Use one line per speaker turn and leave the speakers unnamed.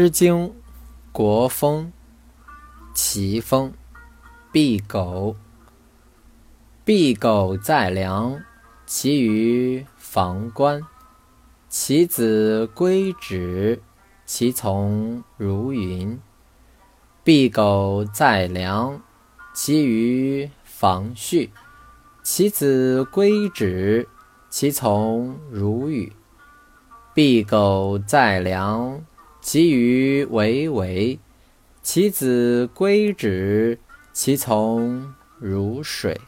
诗经·国风·齐风，敝狗。敝狗在梁，其余房观。其子归止，其从如云。敝狗在梁，其余房序。其子归止，其从如雨。敝狗在梁。其余为为，其子归止，其从如水。